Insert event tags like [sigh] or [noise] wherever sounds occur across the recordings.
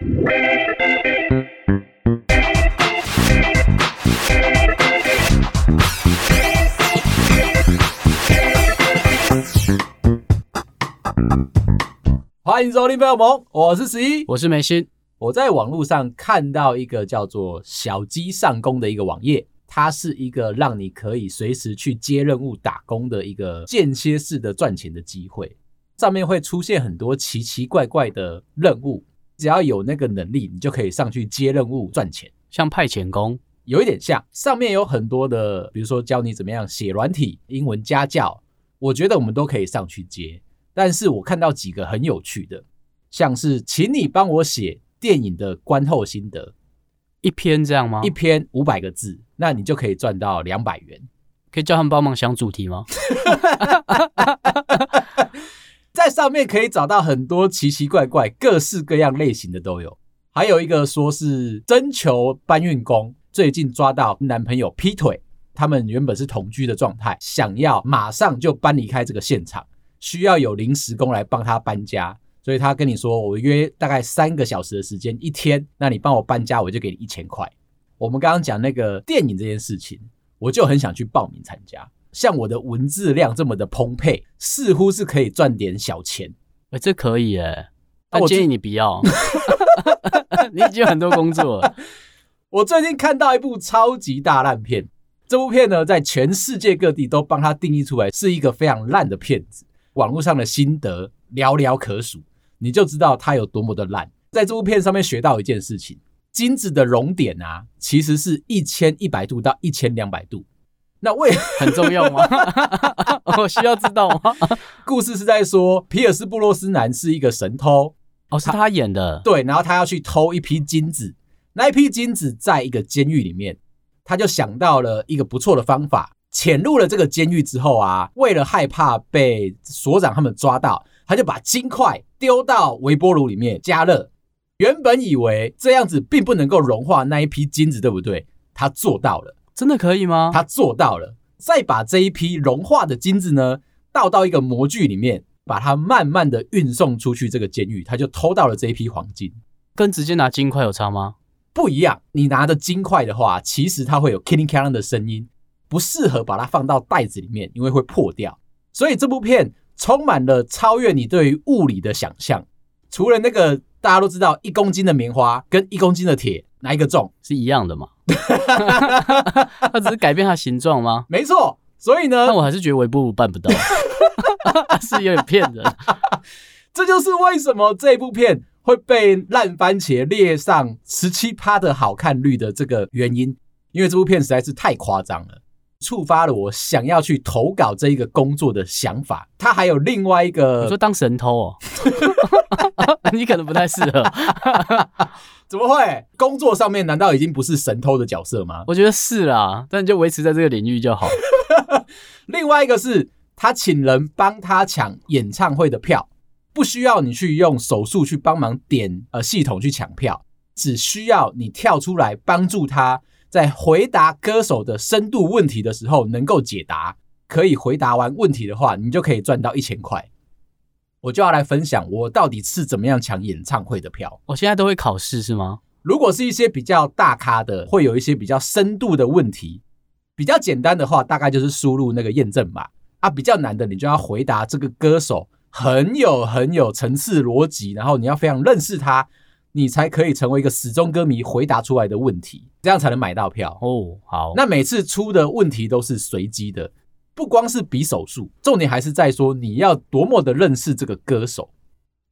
欢迎收听《朋友们》，我是十一，我是梅心。我在网络上看到一个叫做“小鸡上工”的一个网页，它是一个让你可以随时去接任务打工的一个间歇式的赚钱的机会。上面会出现很多奇奇怪怪的任务，只要有那个能力，你就可以上去接任务赚钱，像派遣工，有一点像。上面有很多的，比如说教你怎么样写软体、英文家教，我觉得我们都可以上去接。但是我看到几个很有趣的，像是请你帮我写电影的观后心得，一篇这样吗？一篇五百个字，那你就可以赚到两百元。可以叫他们帮忙想主题吗？[laughs] 在上面可以找到很多奇奇怪怪、各式各样类型的都有。还有一个说是征求搬运工，最近抓到男朋友劈腿，他们原本是同居的状态，想要马上就搬离开这个现场，需要有临时工来帮他搬家，所以他跟你说，我约大概三个小时的时间，一天，那你帮我搬家，我就给你一千块。我们刚刚讲那个电影这件事情，我就很想去报名参加。像我的文字量这么的澎湃，似乎是可以赚点小钱。哎、欸，这可以哎，我建议你不要，[laughs] 你已经有很多工作了。[laughs] 我最近看到一部超级大烂片，这部片呢，在全世界各地都帮它定义出来是一个非常烂的片子，网络上的心得寥寥可数，你就知道它有多么的烂。在这部片上面学到一件事情，金子的熔点啊，其实是一千一百度到一千两百度。那为很重要吗？[laughs] 我需要知道吗？[laughs] 故事是在说，皮尔斯布洛斯南是一个神偷，哦，是他演的。对，然后他要去偷一批金子，那一批金子在一个监狱里面，他就想到了一个不错的方法，潜入了这个监狱之后啊，为了害怕被所长他们抓到，他就把金块丢到微波炉里面加热。原本以为这样子并不能够融化那一批金子，对不对？他做到了。真的可以吗？他做到了，再把这一批融化的金子呢，倒到一个模具里面，把它慢慢的运送出去这个监狱，他就偷到了这一批黄金。跟直接拿金块有差吗？不一样，你拿的金块的话，其实它会有 killing killing 的声音，不适合把它放到袋子里面，因为会破掉。所以这部片充满了超越你对于物理的想象。除了那个大家都知道，一公斤的棉花跟一公斤的铁哪一个重是一样的嘛？[laughs] 它只是改变它形状吗？没错，所以呢，但我还是觉得微波炉办不到，[laughs] 是有点骗人。这就是为什么这部片会被烂番茄列上十七趴的好看率的这个原因，因为这部片实在是太夸张了，触发了我想要去投稿这一个工作的想法。他还有另外一个，你说当神偷哦，[laughs] 你可能不太适合。怎么会？工作上面难道已经不是神偷的角色吗？我觉得是啦，但你就维持在这个领域就好。[laughs] 另外一个是他请人帮他抢演唱会的票，不需要你去用手速去帮忙点呃系统去抢票，只需要你跳出来帮助他在回答歌手的深度问题的时候能够解答，可以回答完问题的话，你就可以赚到一千块。我就要来分享我到底是怎么样抢演唱会的票。我现在都会考试是吗？如果是一些比较大咖的，会有一些比较深度的问题。比较简单的话，大概就是输入那个验证码啊。比较难的，你就要回答这个歌手很有很有层次逻辑，然后你要非常认识他，你才可以成为一个死忠歌迷回答出来的问题，这样才能买到票哦。好，那每次出的问题都是随机的。不光是比手速，重点还是在说你要多么的认识这个歌手。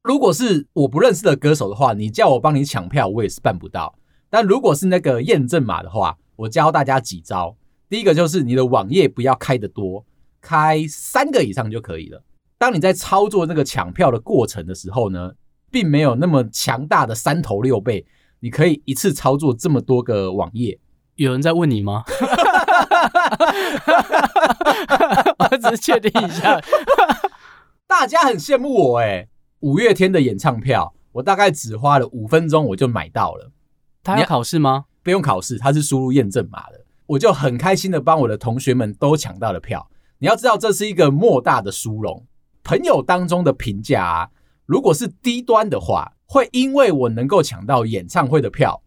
如果是我不认识的歌手的话，你叫我帮你抢票，我也是办不到。但如果是那个验证码的话，我教大家几招。第一个就是你的网页不要开得多，开三个以上就可以了。当你在操作那个抢票的过程的时候呢，并没有那么强大的三头六臂，你可以一次操作这么多个网页。有人在问你吗？[laughs] 我只是确定一下，大家很羡慕我哎。五月天的演唱票，我大概只花了五分钟我就买到了。他要考试吗？不用考试，他是输入验证码的。我就很开心的帮我的同学们都抢到了票。你要知道，这是一个莫大的殊荣。朋友当中的评价啊，如果是低端的话，会因为我能够抢到演唱会的票，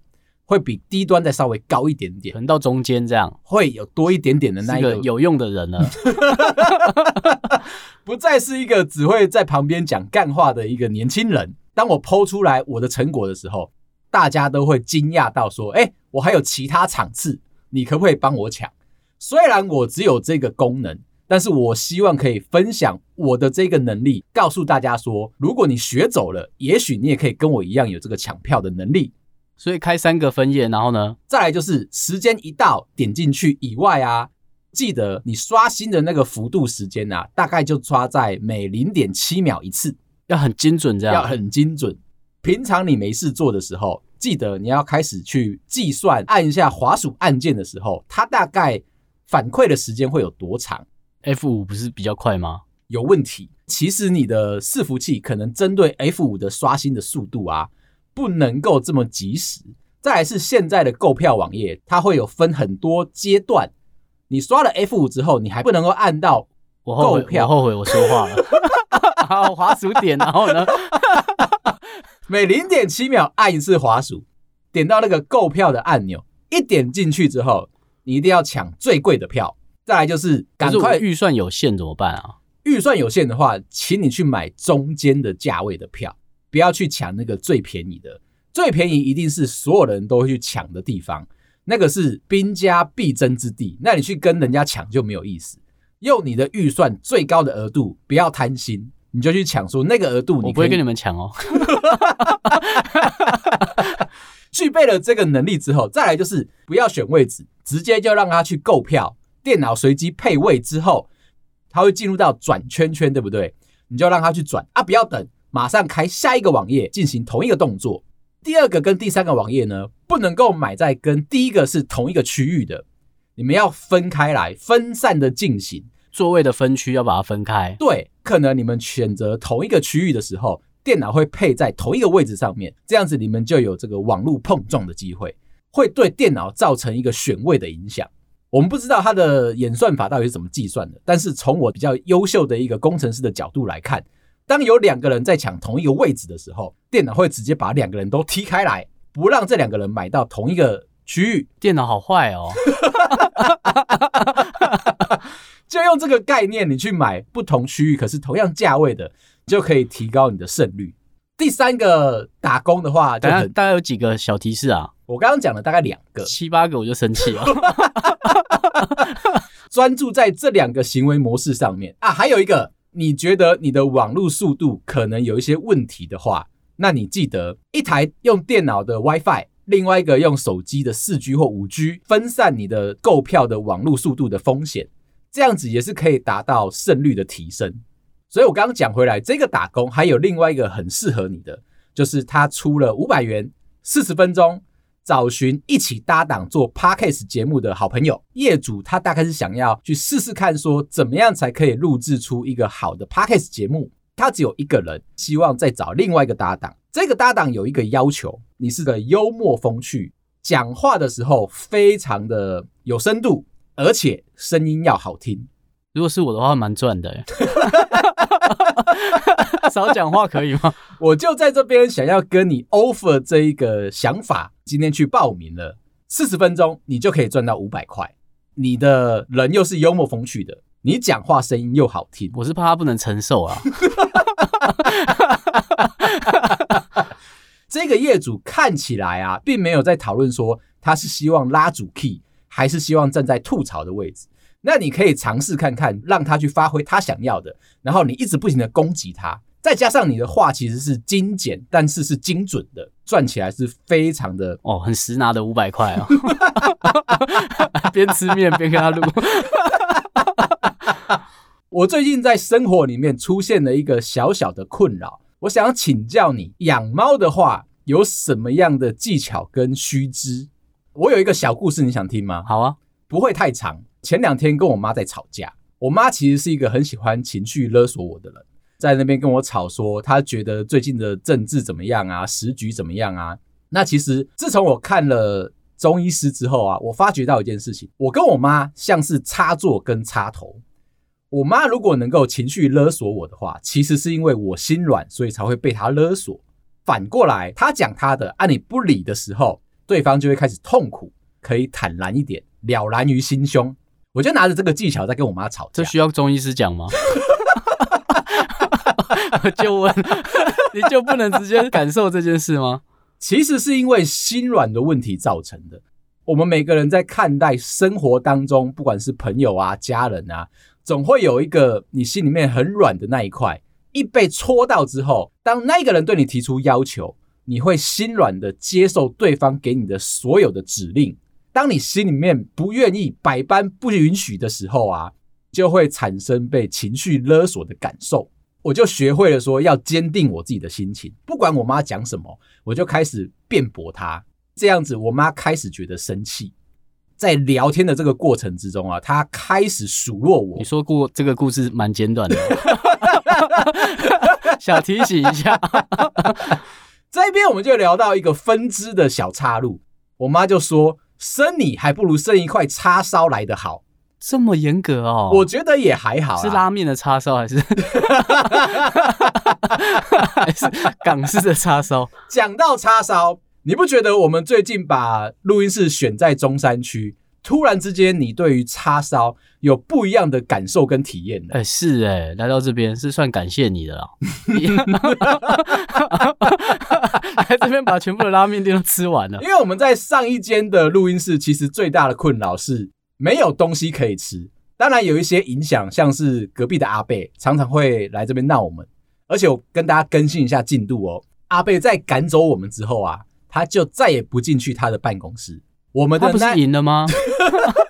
会比低端再稍微高一点点，可能到中间这样，会有多一点点的那一个，个有用的人了，[laughs] 不再是一个只会在旁边讲干话的一个年轻人。当我 PO 出来我的成果的时候，大家都会惊讶到说：“哎，我还有其他场次，你可不可以帮我抢？”虽然我只有这个功能，但是我希望可以分享我的这个能力，告诉大家说：如果你学走了，也许你也可以跟我一样有这个抢票的能力。所以开三个分页，然后呢，再来就是时间一到点进去以外啊，记得你刷新的那个幅度时间啊，大概就抓在每零点七秒一次，要很精准，这样要很精准。平常你没事做的时候，记得你要开始去计算，按一下滑鼠按键的时候，它大概反馈的时间会有多长？F5 不是比较快吗？有问题。其实你的伺服器可能针对 F 五的刷新的速度啊。不能够这么及时。再来是现在的购票网页，它会有分很多阶段。你刷了 F 五之后，你还不能够按到购票。我后悔，我后悔我说话了。[laughs] 好，滑鼠点，然后呢，[laughs] 每零点七秒按一次滑鼠，点到那个购票的按钮，一点进去之后，你一定要抢最贵的票。再来就是赶快，预算有限怎么办啊？预算有限的话，请你去买中间的价位的票。不要去抢那个最便宜的，最便宜一定是所有人都会去抢的地方，那个是兵家必争之地。那你去跟人家抢就没有意思。用你的预算最高的额度，不要贪心，你就去抢说那个额度，我不会跟你们抢哦。[laughs] 具备了这个能力之后，再来就是不要选位置，直接就让他去购票。电脑随机配位之后，它会进入到转圈圈，对不对？你就让它去转啊，不要等。马上开下一个网页进行同一个动作。第二个跟第三个网页呢，不能够买在跟第一个是同一个区域的，你们要分开来，分散的进行。座位的分区要把它分开。对，可能你们选择同一个区域的时候，电脑会配在同一个位置上面，这样子你们就有这个网络碰撞的机会，会对电脑造成一个选位的影响。我们不知道它的演算法到底是怎么计算的，但是从我比较优秀的一个工程师的角度来看。当有两个人在抢同一个位置的时候，电脑会直接把两个人都踢开来，不让这两个人买到同一个区域。电脑好坏哦！就用这个概念，你去买不同区域可是同样价位的，就可以提高你的胜率。第三个打工的话，大概大概有几个小提示啊？我刚刚讲了大概两个，七八个我就生气了。[laughs] 专注在这两个行为模式上面啊，还有一个。你觉得你的网络速度可能有一些问题的话，那你记得一台用电脑的 WiFi，另外一个用手机的四 G 或五 G，分散你的购票的网络速度的风险，这样子也是可以达到胜率的提升。所以我刚刚讲回来，这个打工还有另外一个很适合你的，就是他出了五百元，四十分钟。找寻一起搭档做 Podcast 节目的好朋友，业主他大概是想要去试试看，说怎么样才可以录制出一个好的 Podcast 节目。他只有一个人，希望再找另外一个搭档。这个搭档有一个要求，你是个幽默风趣，讲话的时候非常的有深度，而且声音要好听。如果是我的话，蛮赚的。[laughs] 少讲话可以吗？[laughs] 我就在这边想要跟你 offer 这一个想法，今天去报名了，四十分钟你就可以赚到五百块。你的人又是幽默风趣的，你讲话声音又好听，我是怕他不能承受啊。[laughs] 这个业主看起来啊，并没有在讨论说他是希望拉主 key，还是希望站在吐槽的位置。那你可以尝试看看，让他去发挥他想要的，然后你一直不停的攻击他，再加上你的话其实是精简，但是是精准的，赚起来是非常的哦，很实拿的五百块哦，[laughs] 边吃面边跟他录。[laughs] 我最近在生活里面出现了一个小小的困扰，我想要请教你，养猫的话有什么样的技巧跟须知？我有一个小故事，你想听吗？好啊，不会太长。前两天跟我妈在吵架，我妈其实是一个很喜欢情绪勒索我的人，在那边跟我吵说，她觉得最近的政治怎么样啊，时局怎么样啊？那其实自从我看了中医师之后啊，我发觉到一件事情，我跟我妈像是插座跟插头。我妈如果能够情绪勒索我的话，其实是因为我心软，所以才会被她勒索。反过来，她讲她的，啊，你不理的时候，对方就会开始痛苦，可以坦然一点，了然于心胸。我就拿着这个技巧在跟我妈吵架。这需要中医师讲吗？我 [laughs] 就问，你就不能直接感受这件事吗？其实是因为心软的问题造成的。我们每个人在看待生活当中，不管是朋友啊、家人啊，总会有一个你心里面很软的那一块。一被戳到之后，当那个人对你提出要求，你会心软的接受对方给你的所有的指令。当你心里面不愿意、百般不允许的时候啊，就会产生被情绪勒索的感受。我就学会了说要坚定我自己的心情，不管我妈讲什么，我就开始辩驳她。这样子，我妈开始觉得生气。在聊天的这个过程之中啊，她开始数落我。你说过这个故事蛮简短的，[laughs] 小提醒一下。[laughs] 这边我们就聊到一个分支的小岔路，我妈就说。生你还不如生一块叉烧来的好，这么严格哦？我觉得也还好，是拉面的叉烧还是 [laughs] 还是港式的叉烧？讲到叉烧，你不觉得我们最近把录音室选在中山区，突然之间你对于叉烧有不一样的感受跟体验呢？哎、欸，是哎、欸，来到这边是算感谢你的啦。[laughs] 来这边把全部的拉面店都吃完了，因为我们在上一间的录音室，其实最大的困扰是没有东西可以吃。当然有一些影响，像是隔壁的阿贝常常会来这边闹我们。而且我跟大家更新一下进度哦，阿贝在赶走我们之后啊，他就再也不进去他的办公室。我们的不是赢了吗？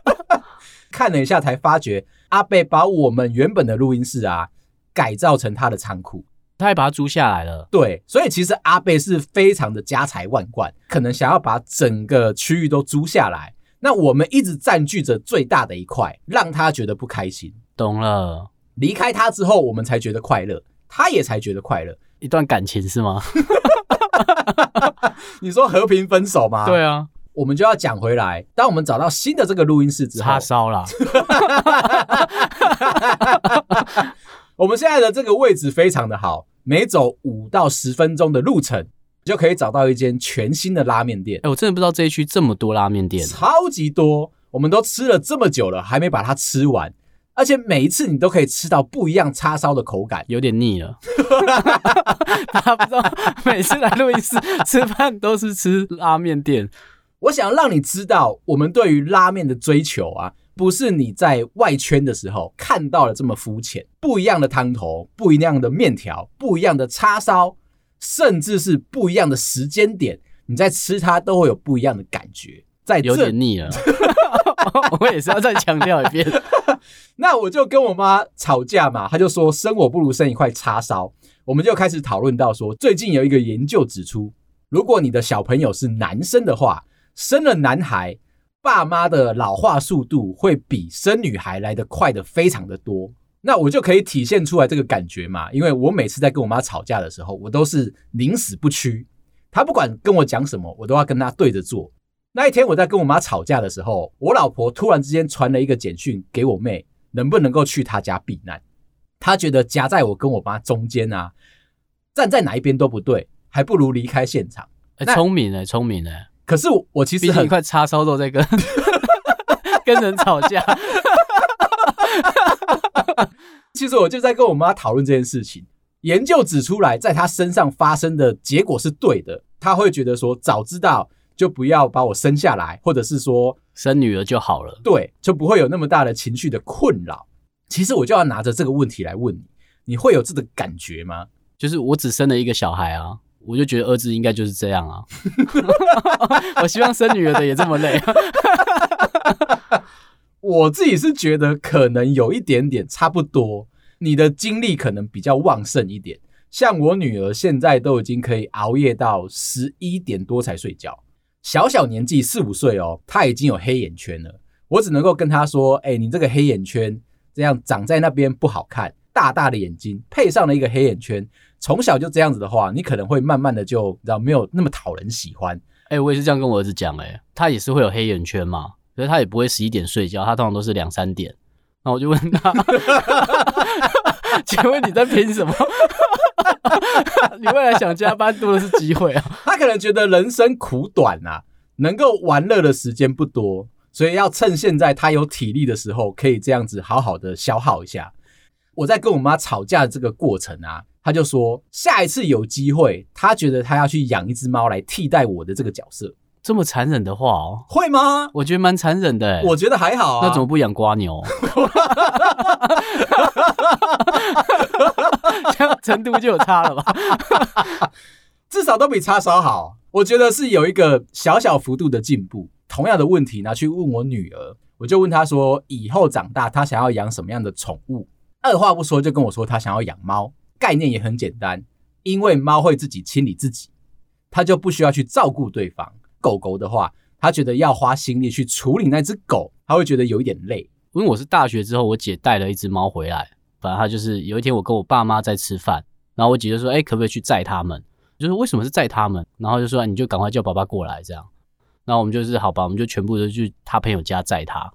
[laughs] 看了一下才发觉，阿贝把我们原本的录音室啊改造成他的仓库。他还把它租下来了，对，所以其实阿贝是非常的家财万贯，可能想要把整个区域都租下来。那我们一直占据着最大的一块，让他觉得不开心。懂了，离开他之后，我们才觉得快乐，他也才觉得快乐。一段感情是吗？[laughs] 你说和平分手吗？对啊，我们就要讲回来。当我们找到新的这个录音室之后，叉烧啦。[laughs] 我们现在的这个位置非常的好。每走五到十分钟的路程，就可以找到一间全新的拉面店。哎，我真的不知道这一区这么多拉面店，超级多。我们都吃了这么久了，还没把它吃完。而且每一次你都可以吃到不一样叉烧的口感，有点腻了。[laughs] 大家不知道，每次来录音室吃饭都是吃拉面店。我想让你知道，我们对于拉面的追求啊。不是你在外圈的时候看到了这么肤浅，不一样的汤头，不一样的面条，不一样的叉烧，甚至是不一样的时间点，你在吃它都会有不一样的感觉。在这有点腻了，[laughs] 我也是要再强调一遍。[laughs] 那我就跟我妈吵架嘛，她就说生我不如生一块叉烧。我们就开始讨论到说，最近有一个研究指出，如果你的小朋友是男生的话，生了男孩。爸妈的老化速度会比生女孩来得快的非常的多，那我就可以体现出来这个感觉嘛。因为我每次在跟我妈吵架的时候，我都是宁死不屈。她不管跟我讲什么，我都要跟她对着做。那一天我在跟我妈吵架的时候，我老婆突然之间传了一个简讯给我妹，能不能够去她家避难？她觉得夹在我跟我妈中间啊，站在哪一边都不对，还不如离开现场。欸，聪明呢，聪明呢。可是我其实很一块叉烧肉在跟 [laughs] 跟人吵架。其实我就在跟我妈讨论这件事情。研究指出来，在她身上发生的结果是对的。她会觉得说，早知道就不要把我生下来，或者是说生女儿就好了。对，就不会有那么大的情绪的困扰。其实我就要拿着这个问题来问你，你会有这个感觉吗？就是我只生了一个小孩啊。我就觉得儿子应该就是这样啊，[laughs] [laughs] 我希望生女儿的也这么累。[laughs] 我自己是觉得可能有一点点差不多，你的精力可能比较旺盛一点。像我女儿现在都已经可以熬夜到十一点多才睡觉，小小年纪四五岁哦，她已经有黑眼圈了。我只能够跟她说：“哎，你这个黑眼圈这样长在那边不好看，大大的眼睛配上了一个黑眼圈。”从小就这样子的话，你可能会慢慢的就知道没有那么讨人喜欢。哎、欸，我也是这样跟我儿子讲，哎，他也是会有黑眼圈嘛，所以他也不会十一点睡觉，他通常都是两三点。那我就问他，[laughs] 请问你在拼什么？[laughs] 你未来想加班多的是机会啊。他可能觉得人生苦短啊，能够玩乐的时间不多，所以要趁现在他有体力的时候，可以这样子好好的消耗一下。我在跟我妈吵架的这个过程啊，她就说下一次有机会，她觉得她要去养一只猫来替代我的这个角色。这么残忍的话哦？会吗？我觉得蛮残忍的。我觉得还好啊。那怎么不养瓜牛？这样程度就有差了吧？至少都比叉烧好。我觉得是有一个小小幅度的进步。同样的问题拿去问我女儿，我就问她说：以后长大，她想要养什么样的宠物？二话不说就跟我说他想要养猫。概念也很简单，因为猫会自己清理自己，他就不需要去照顾对方。狗狗的话，他觉得要花心力去处理那只狗，他会觉得有一点累。因为我是大学之后，我姐带了一只猫回来，反正他就是有一天我跟我爸妈在吃饭，然后我姐就说：“哎、可不可以去载他们？”就是为什么是载他们？然后就说：“你就赶快叫爸爸过来。”这样，然后我们就是好吧，我们就全部都去他朋友家载他。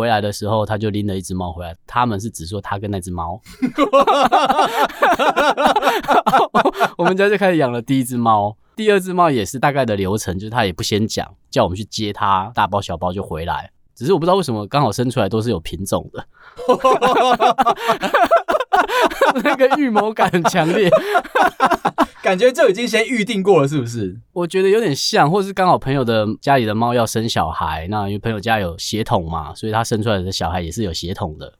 回来的时候，他就拎了一只猫回来。他们是只说他跟那只猫，[laughs] 我们家就开始养了第一只猫。第二只猫也是大概的流程，就是他也不先讲，叫我们去接它，大包小包就回来。只是我不知道为什么刚好生出来都是有品种的，[laughs] [laughs] 那个预谋感很强烈，感觉就已经先预定过了，是不是？我觉得有点像，或是刚好朋友的家里的猫要生小孩，那因为朋友家有血统嘛，所以他生出来的小孩也是有血统的。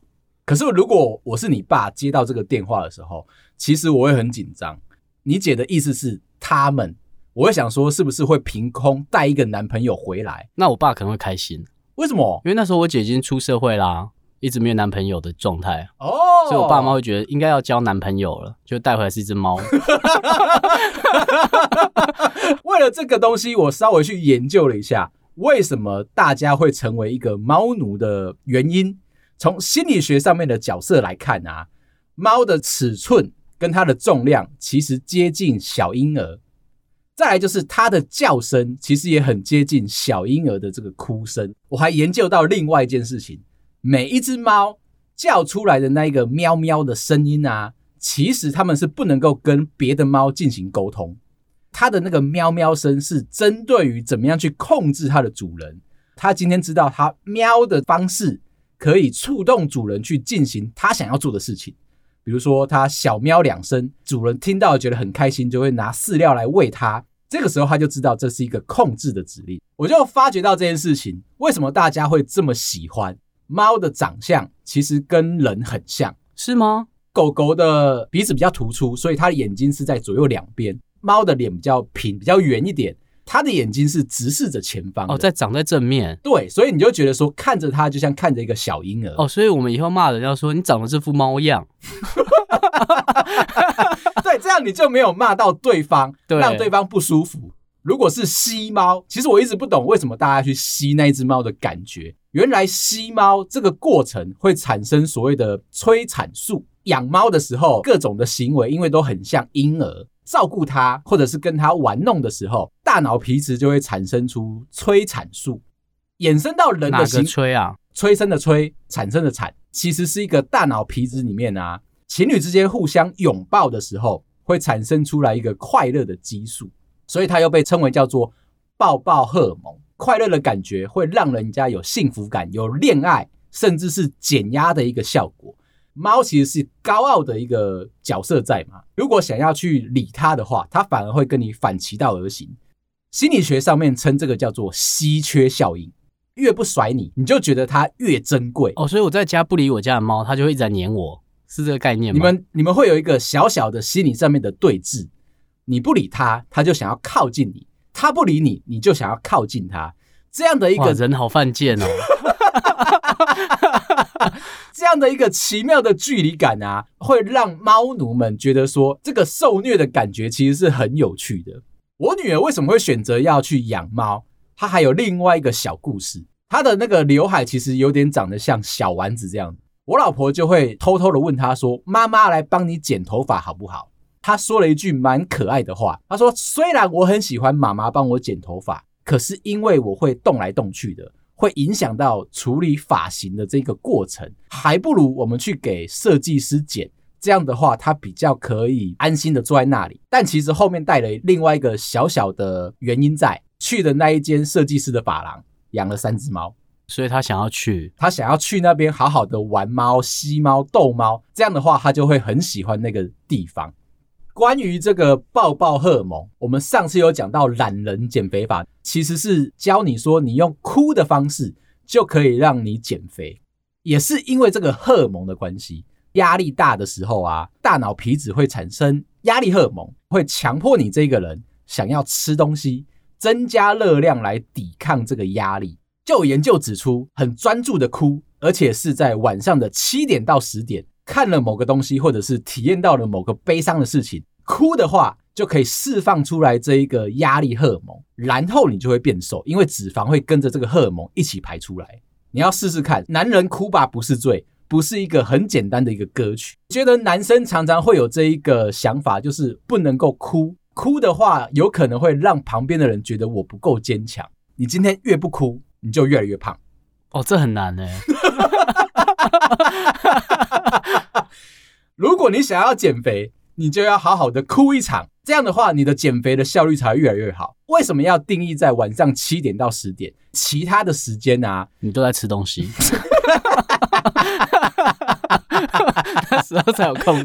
可是如果我是你爸，接到这个电话的时候，其实我会很紧张。你姐的意思是他们？我会想说，是不是会凭空带一个男朋友回来？那我爸可能会开心。为什么？因为那时候我姐已经出社会啦，一直没有男朋友的状态哦，所以我爸妈会觉得应该要交男朋友了，就带回来是一只猫。[laughs] [laughs] 为了这个东西，我稍微去研究了一下，为什么大家会成为一个猫奴的原因。从心理学上面的角色来看啊，猫的尺寸跟它的重量其实接近小婴儿。再来就是它的叫声，其实也很接近小婴儿的这个哭声。我还研究到另外一件事情，每一只猫叫出来的那个喵喵的声音啊，其实它们是不能够跟别的猫进行沟通。它的那个喵喵声是针对于怎么样去控制它的主人。它今天知道它喵的方式可以触动主人去进行它想要做的事情。比如说，它小喵两声，主人听到觉得很开心，就会拿饲料来喂它。这个时候他就知道这是一个控制的指令，我就发觉到这件事情，为什么大家会这么喜欢猫的长相？其实跟人很像，是吗？狗狗的鼻子比较突出，所以它的眼睛是在左右两边；猫的脸比较平，比较圆一点，它的眼睛是直视着前方。哦，在长在正面。对，所以你就觉得说看着它就像看着一个小婴儿。哦，所以我们以后骂人要说你长得这副猫样。[laughs] [laughs] 对，这样你就没有骂到对方，让对方不舒服。如果是吸猫，其实我一直不懂为什么大家去吸那只猫的感觉。原来吸猫这个过程会产生所谓的催产素。养猫的时候，各种的行为因为都很像婴儿，照顾它或者是跟它玩弄的时候，大脑皮质就会产生出催产素。衍生到人的行催啊？催生的催，产生的产，其实是一个大脑皮质里面啊。情侣之间互相拥抱的时候，会产生出来一个快乐的激素，所以它又被称为叫做抱抱荷尔蒙。快乐的感觉会让人家有幸福感、有恋爱，甚至是减压的一个效果。猫其实是高傲的一个角色在嘛，如果想要去理它的话，它反而会跟你反其道而行。心理学上面称这个叫做稀缺效应，越不甩你，你就觉得它越珍贵。哦，所以我在家不理我家的猫，它就会一直在黏我。是这个概念吗？你们你们会有一个小小的心理上面的对峙，你不理他，他就想要靠近你；他不理你，你就想要靠近他。这样的一个人好犯贱哦，[laughs] 这样的一个奇妙的距离感啊，会让猫奴们觉得说，这个受虐的感觉其实是很有趣的。我女儿为什么会选择要去养猫？她还有另外一个小故事，她的那个刘海其实有点长得像小丸子这样。我老婆就会偷偷的问她说：“妈妈来帮你剪头发好不好？”他说了一句蛮可爱的话，他说：“虽然我很喜欢妈妈帮我剪头发，可是因为我会动来动去的，会影响到处理发型的这个过程，还不如我们去给设计师剪，这样的话，他比较可以安心的坐在那里。但其实后面带了另外一个小小的原因在，去的那一间设计师的发廊养了三只猫，所以他想要去，他想要去那边好好的玩猫、吸猫、逗猫。这样的话，他就会很喜欢那个地方。关于这个抱抱荷尔蒙，我们上次有讲到懒人减肥法，其实是教你说你用哭的方式就可以让你减肥，也是因为这个荷尔蒙的关系。压力大的时候啊，大脑皮质会产生压力荷尔蒙，会强迫你这个人想要吃东西，增加热量来抵抗这个压力。就有研究指出，很专注的哭，而且是在晚上的七点到十点，看了某个东西，或者是体验到了某个悲伤的事情。哭的话就可以释放出来这一个压力荷尔蒙，然后你就会变瘦，因为脂肪会跟着这个荷尔蒙一起排出来。你要试试看，男人哭吧不是罪，不是一个很简单的一个歌曲。觉得男生常常会有这一个想法，就是不能够哭，哭的话有可能会让旁边的人觉得我不够坚强。你今天越不哭，你就越来越胖。哦，这很难呢。[laughs] [laughs] 如果你想要减肥，你就要好好的哭一场，这样的话，你的减肥的效率才会越来越好。为什么要定义在晚上七点到十点？其他的时间啊，你都在吃东西，那时候才有空。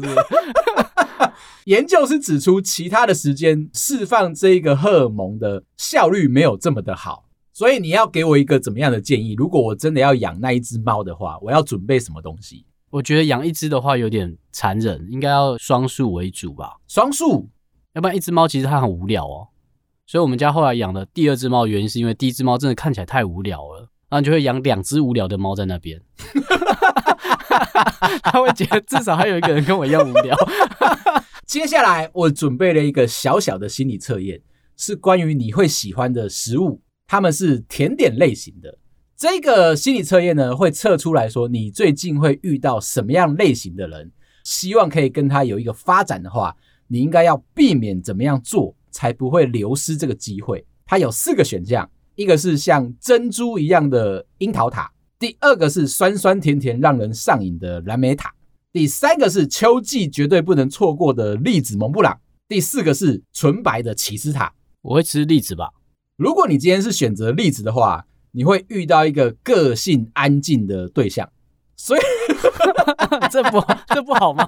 研究是指出，其他的时间释放这个荷尔蒙的效率没有这么的好。所以你要给我一个怎么样的建议？如果我真的要养那一只猫的话，我要准备什么东西？我觉得养一只的话有点残忍，应该要双数为主吧。双数，要不然一只猫其实它很无聊哦。所以我们家后来养的第二只猫，原因是因为第一只猫真的看起来太无聊了，然后就会养两只无聊的猫在那边。[laughs] 他会觉得至少还有一个人跟我一样无聊。接下来我准备了一个小小的心理测验，是关于你会喜欢的食物，它们是甜点类型的。这个心理测验呢，会测出来说你最近会遇到什么样类型的人，希望可以跟他有一个发展的话，你应该要避免怎么样做，才不会流失这个机会。它有四个选项，一个是像珍珠一样的樱桃塔，第二个是酸酸甜甜让人上瘾的蓝莓塔，第三个是秋季绝对不能错过的栗子蒙布朗，第四个是纯白的起司塔。我会吃栗子吧？如果你今天是选择例子的话。你会遇到一个个性安静的对象，所以 [laughs] 这不 [laughs] 这不好吗？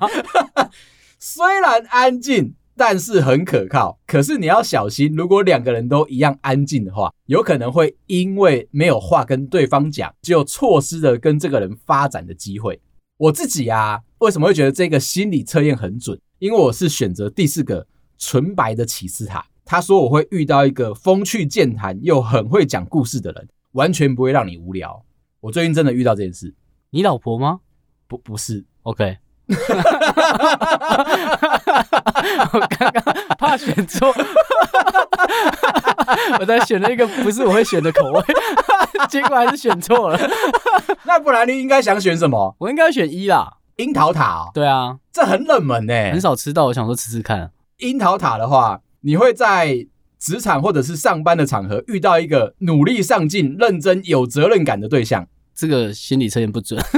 [laughs] 虽然安静，但是很可靠。可是你要小心，如果两个人都一样安静的话，有可能会因为没有话跟对方讲，就错失了跟这个人发展的机会。我自己啊，为什么会觉得这个心理测验很准？因为我是选择第四个纯白的骑士塔。他说我会遇到一个风趣健谈又很会讲故事的人。完全不会让你无聊。我最近真的遇到这件事。你老婆吗？不，不是。OK。我刚刚怕选错，我在选了一个不是我会选的口味，结果还是选错了。那不然你应该想选什么？我应该选一啦，樱桃塔哦。对啊，这很冷门诶，很少吃到。我想说吃吃看。樱桃塔的话，你会在。职场或者是上班的场合，遇到一个努力上进、认真、有责任感的对象，这个心理测验不准。[laughs]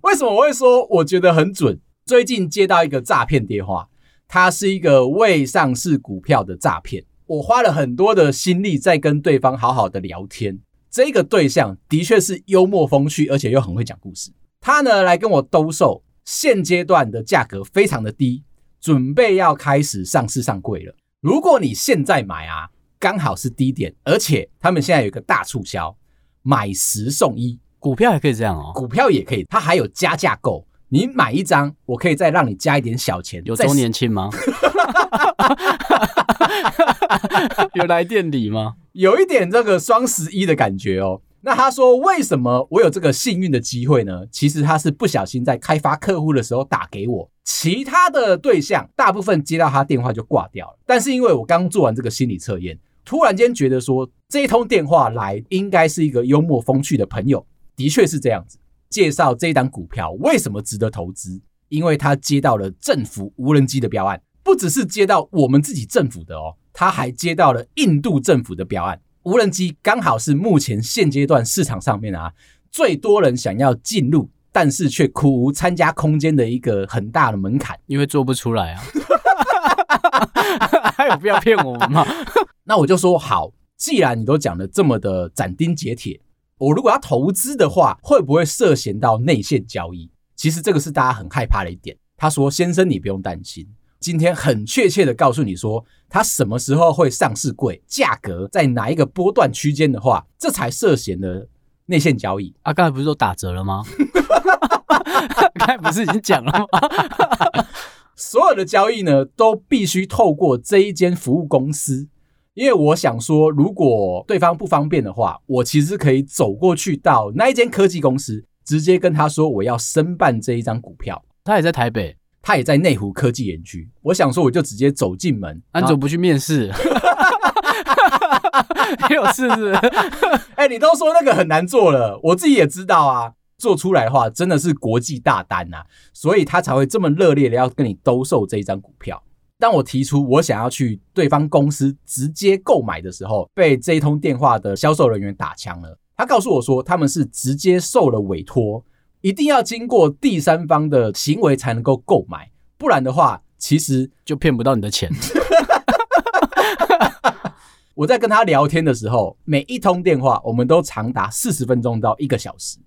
为什么我会说我觉得很准？最近接到一个诈骗电话，它是一个未上市股票的诈骗。我花了很多的心力在跟对方好好的聊天。这个对象的确是幽默风趣，而且又很会讲故事。他呢来跟我兜售，现阶段的价格非常的低。准备要开始上市上柜了。如果你现在买啊，刚好是低点，而且他们现在有一个大促销，买十送一，股票也可以这样哦。股票也可以，它还有加价购，你买一张，我可以再让你加一点小钱。有周年庆吗？[laughs] 有来店里吗？有一点这个双十一的感觉哦。那他说，为什么我有这个幸运的机会呢？其实他是不小心在开发客户的时候打给我，其他的对象大部分接到他电话就挂掉了。但是因为我刚做完这个心理测验，突然间觉得说，这一通电话来应该是一个幽默风趣的朋友，的确是这样子。介绍这一档股票为什么值得投资？因为他接到了政府无人机的标案，不只是接到我们自己政府的哦，他还接到了印度政府的标案。无人机刚好是目前现阶段市场上面啊最多人想要进入但是却苦无参加空间的一个很大的门槛，因为做不出来啊。[laughs] 还有必要骗我们吗？[laughs] 那我就说好，既然你都讲的这么的斩钉截铁，我如果要投资的话，会不会涉嫌到内线交易？其实这个是大家很害怕的一点。他说：“先生，你不用担心，今天很确切的告诉你说，它什么时候会上市柜，价格在哪一个波段区间的话，这才涉嫌的内线交易。”啊，刚才不是都打折了吗？[laughs] 刚才不是已经讲了吗？[laughs] 所有的交易呢，都必须透过这一间服务公司，因为我想说，如果对方不方便的话，我其实可以走过去到那一间科技公司，直接跟他说我要申办这一张股票。他也在台北，他也在内湖科技园区。我想说，我就直接走进门，安总不去面试，[laughs] 你有事是？[laughs] 哎、欸，你都说那个很难做了，我自己也知道啊。做出来的话，真的是国际大单呐、啊，所以他才会这么热烈的要跟你兜售这一张股票。当我提出我想要去对方公司直接购买的时候，被这一通电话的销售人员打枪了。他告诉我说，他们是直接受了委托，一定要经过第三方的行为才能够购买，不然的话，其实就骗不到你的钱。[laughs] 我在跟他聊天的时候，每一通电话我们都长达四十分钟到一个小时。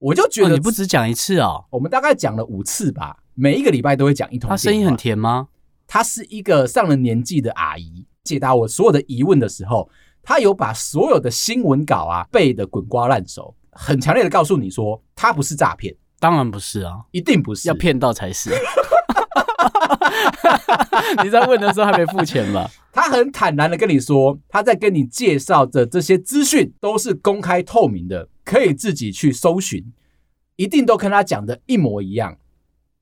我就觉得、哦、你不只讲一次哦，我们大概讲了五次吧，每一个礼拜都会讲一通。他声音很甜吗？他是一个上了年纪的阿姨，解答我所有的疑问的时候，他有把所有的新闻稿啊背得滚瓜烂熟，很强烈的告诉你说，他不是诈骗，当然不是啊，一定不是，要骗到才是。[laughs] 你在问的时候还没付钱吧？他很坦然的跟你说，他在跟你介绍的这些资讯都是公开透明的，可以自己去搜寻，一定都跟他讲的一模一样，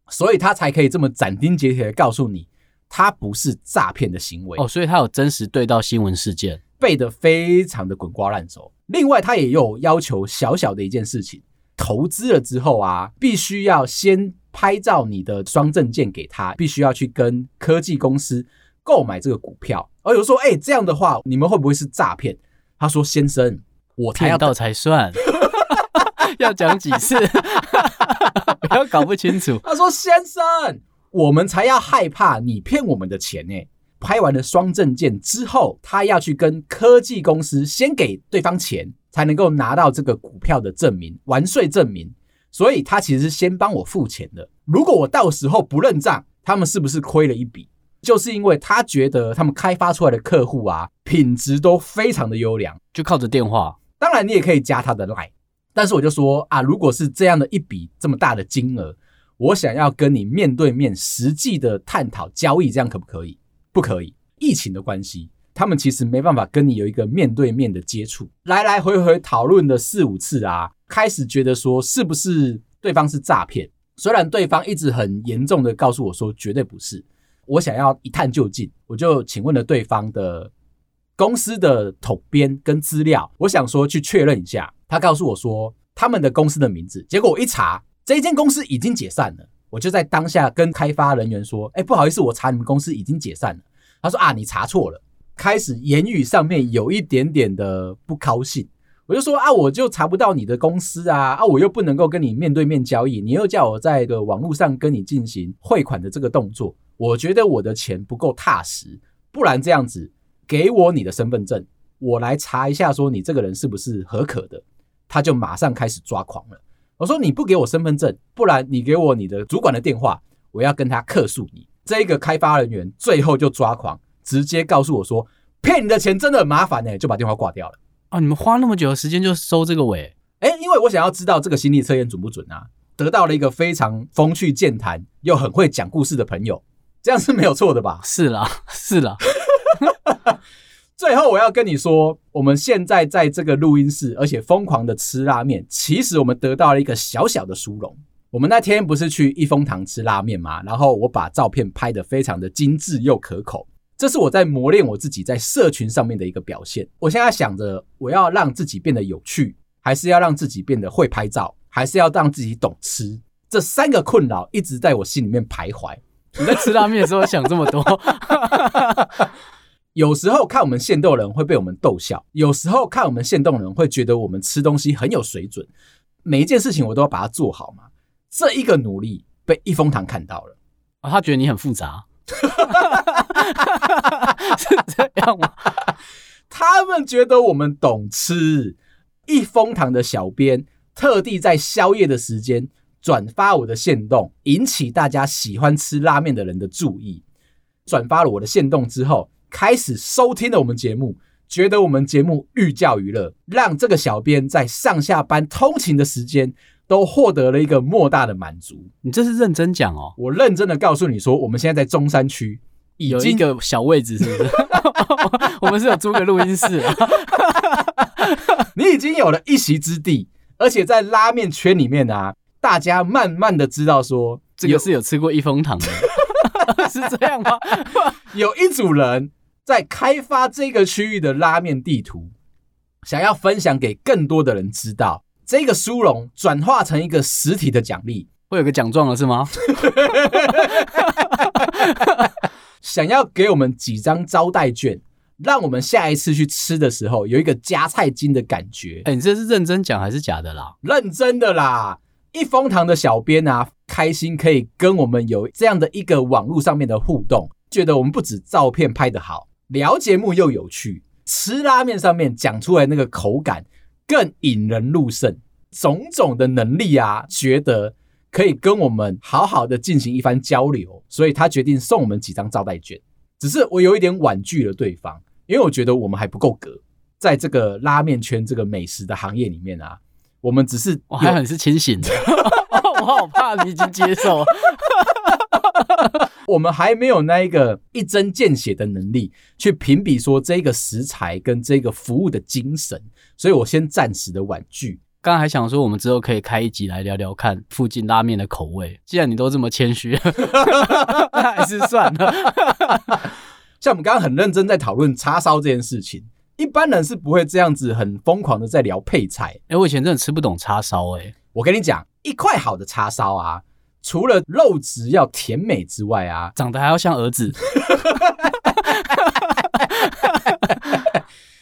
所以他才可以这么斩钉截铁的告诉你，他不是诈骗的行为。哦，所以他有真实对到新闻事件，背得非常的滚瓜烂熟。另外，他也有要求小小的一件事情，投资了之后啊，必须要先。拍照你的双证件给他，必须要去跟科技公司购买这个股票。而有说，哎、欸，这样的话，你们会不会是诈骗？他说：“先生，我才要到才算，[laughs] 要讲几次，[laughs] 不要搞不清楚。”他说：“先生，我们才要害怕你骗我们的钱呢。拍完了双证件之后，他要去跟科技公司先给对方钱，才能够拿到这个股票的证明，完税证明。”所以他其实是先帮我付钱的。如果我到时候不认账，他们是不是亏了一笔？就是因为他觉得他们开发出来的客户啊，品质都非常的优良，就靠着电话。当然你也可以加他的 line，但是我就说啊，如果是这样的一笔这么大的金额，我想要跟你面对面实际的探讨交易，这样可不可以？不可以，疫情的关系，他们其实没办法跟你有一个面对面的接触，来来回回讨论了四五次啊。开始觉得说是不是对方是诈骗？虽然对方一直很严重的告诉我说绝对不是，我想要一探究竟，我就请问了对方的公司的统编跟资料，我想说去确认一下。他告诉我说他们的公司的名字，结果我一查，这间公司已经解散了。我就在当下跟开发人员说：“哎，不好意思，我查你们公司已经解散了。”他说：“啊，你查错了。”开始言语上面有一点点的不高兴。我就说啊，我就查不到你的公司啊，啊，我又不能够跟你面对面交易，你又叫我在一个网络上跟你进行汇款的这个动作，我觉得我的钱不够踏实，不然这样子，给我你的身份证，我来查一下，说你这个人是不是合可的。他就马上开始抓狂了。我说你不给我身份证，不然你给我你的主管的电话，我要跟他客诉你。这一个开发人员最后就抓狂，直接告诉我说，骗你的钱真的很麻烦呢，就把电话挂掉了。啊！你们花那么久的时间就收这个尾？哎，因为我想要知道这个心理测验准不准啊！得到了一个非常风趣健谈又很会讲故事的朋友，这样是没有错的吧？是啦，是啦。[laughs] 最后我要跟你说，我们现在在这个录音室，而且疯狂的吃拉面，其实我们得到了一个小小的殊荣。我们那天不是去一风堂吃拉面吗？然后我把照片拍得非常的精致又可口。这是我在磨练我自己在社群上面的一个表现。我现在想着，我要让自己变得有趣，还是要让自己变得会拍照，还是要让自己懂吃？这三个困扰一直在我心里面徘徊。你在吃拉面的时候想这么多？有时候看我们限动人会被我们逗笑，有时候看我们限动人会觉得我们吃东西很有水准。每一件事情我都要把它做好嘛。这一个努力被一风堂看到了，啊，他觉得你很复杂，[laughs] 是这样吗？他们觉得我们懂吃。一风堂的小编特地在宵夜的时间转发我的限动，引起大家喜欢吃拉面的人的注意。转发了我的限动之后，开始收听了我们节目，觉得我们节目寓教于乐，让这个小编在上下班通勤的时间都获得了一个莫大的满足。你这是认真讲哦？我认真的告诉你说，我们现在在中山区已经有一个小位置，是不是？[laughs] 我们是有租个录音室啊。[laughs] 你已经有了一席之地，而且在拉面圈里面啊，大家慢慢的知道说，这个是有吃过一风堂的，[laughs] 是这样吗？有一组人在开发这个区域的拉面地图，想要分享给更多的人知道。这个殊荣转化成一个实体的奖励，会有个奖状了是吗？[laughs] 想要给我们几张招待券。让我们下一次去吃的时候有一个加菜金的感觉。哎，你这是认真讲还是假的啦？认真的啦！一风堂的小编啊，开心可以跟我们有这样的一个网络上面的互动，觉得我们不止照片拍得好，聊节目又有趣，吃拉面上面讲出来那个口感更引人入胜，种种的能力啊，觉得可以跟我们好好的进行一番交流，所以他决定送我们几张招待券。只是我有一点婉拒了对方。因为我觉得我们还不够格，在这个拉面圈这个美食的行业里面啊，我们只是我还很是清醒的，[laughs] 我好怕你已经接受，[laughs] 我们还没有那一个一针见血的能力去评比说这个食材跟这个服务的精神，所以我先暂时的婉拒。刚刚还想说我们之后可以开一集来聊聊看附近拉面的口味，既然你都这么谦虚，[laughs] 那还是算了。[laughs] 像我们刚刚很认真在讨论叉烧这件事情，一般人是不会这样子很疯狂的在聊配菜。哎，我以前真的吃不懂叉烧，哎，我跟你讲，一块好的叉烧啊，除了肉质要甜美之外啊，长得还要像儿子。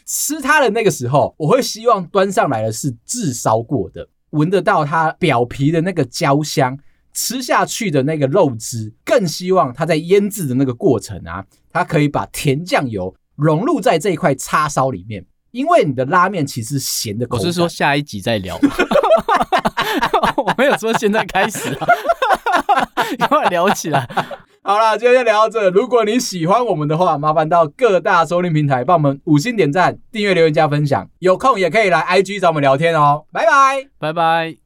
吃它的那个时候，我会希望端上来的是炙烧过的，闻得到它表皮的那个焦香。吃下去的那个肉汁，更希望它在腌制的那个过程啊，它可以把甜酱油融入在这一块叉烧里面。因为你的拉面其实咸的口感。我是说下一集再聊，[laughs] 我没有说现在开始啊，[laughs] 快聊起来。好了，今天就聊到这。如果你喜欢我们的话，麻烦到各大收听平台帮我们五星点赞、订阅、留言、加分享。有空也可以来 IG 找我们聊天哦。拜拜，拜拜。